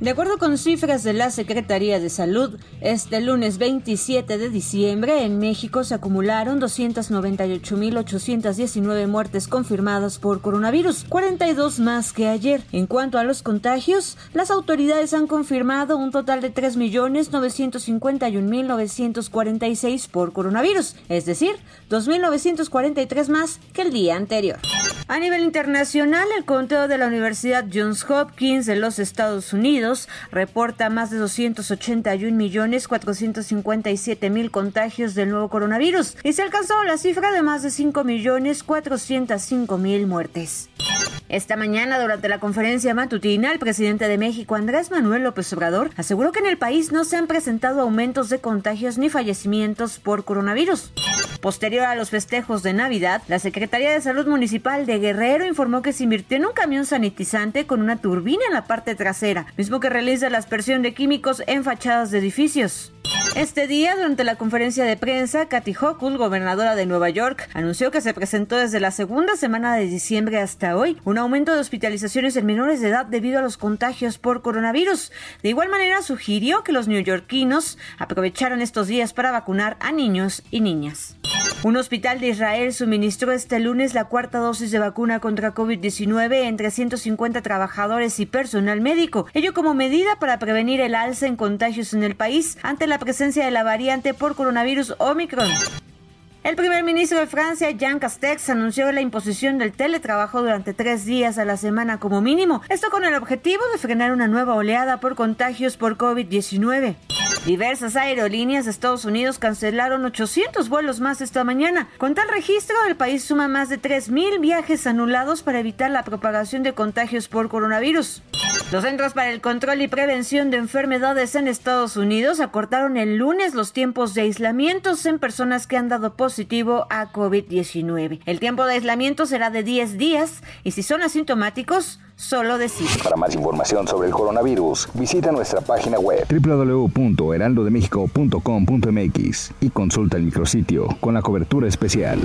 De acuerdo con cifras de la Secretaría de Salud, este lunes 27 de diciembre en México se acumularon 298.819 muertes confirmadas por coronavirus, 42 más que ayer. En cuanto a los contagios, las autoridades han confirmado un total de 3.951.946 por coronavirus, es decir, 2.943 más que el día anterior. A nivel internacional, el conteo de la Universidad Johns Hopkins de los Estados Unidos reporta más de 281 millones 457 mil contagios del nuevo coronavirus y se alcanzó la cifra de más de 5 millones 405 mil muertes. Esta mañana, durante la conferencia matutina, el presidente de México, Andrés Manuel López Obrador, aseguró que en el país no se han presentado aumentos de contagios ni fallecimientos por coronavirus. Posterior a los festejos de Navidad, la Secretaría de Salud Municipal de Guerrero informó que se invirtió en un camión sanitizante con una turbina en la parte trasera, mismo que realiza la aspersión de químicos en fachadas de edificios. Este día, durante la conferencia de prensa, Kathy Hochul, gobernadora de Nueva York, anunció que se presentó desde la segunda semana de diciembre hasta hoy un aumento de hospitalizaciones en menores de edad debido a los contagios por coronavirus. De igual manera, sugirió que los neoyorquinos aprovecharan estos días para vacunar a niños y niñas. Un hospital de Israel suministró este lunes la cuarta dosis de vacuna contra COVID-19 entre 150 trabajadores y personal médico, ello como medida para prevenir el alza en contagios en el país ante la presencia de la variante por coronavirus Omicron. El primer ministro de Francia, Jean Castex, anunció la imposición del teletrabajo durante tres días a la semana como mínimo, esto con el objetivo de frenar una nueva oleada por contagios por COVID-19. Diversas aerolíneas de Estados Unidos cancelaron 800 vuelos más esta mañana. Con tal registro, el país suma más de 3.000 viajes anulados para evitar la propagación de contagios por coronavirus. Los Centros para el Control y Prevención de Enfermedades en Estados Unidos acortaron el lunes los tiempos de aislamientos en personas que han dado positivo a COVID-19. El tiempo de aislamiento será de 10 días y si son asintomáticos, solo de 5. Para más información sobre el coronavirus, visita nuestra página web www.heraldodemexico.com.mx y consulta el micrositio con la cobertura especial.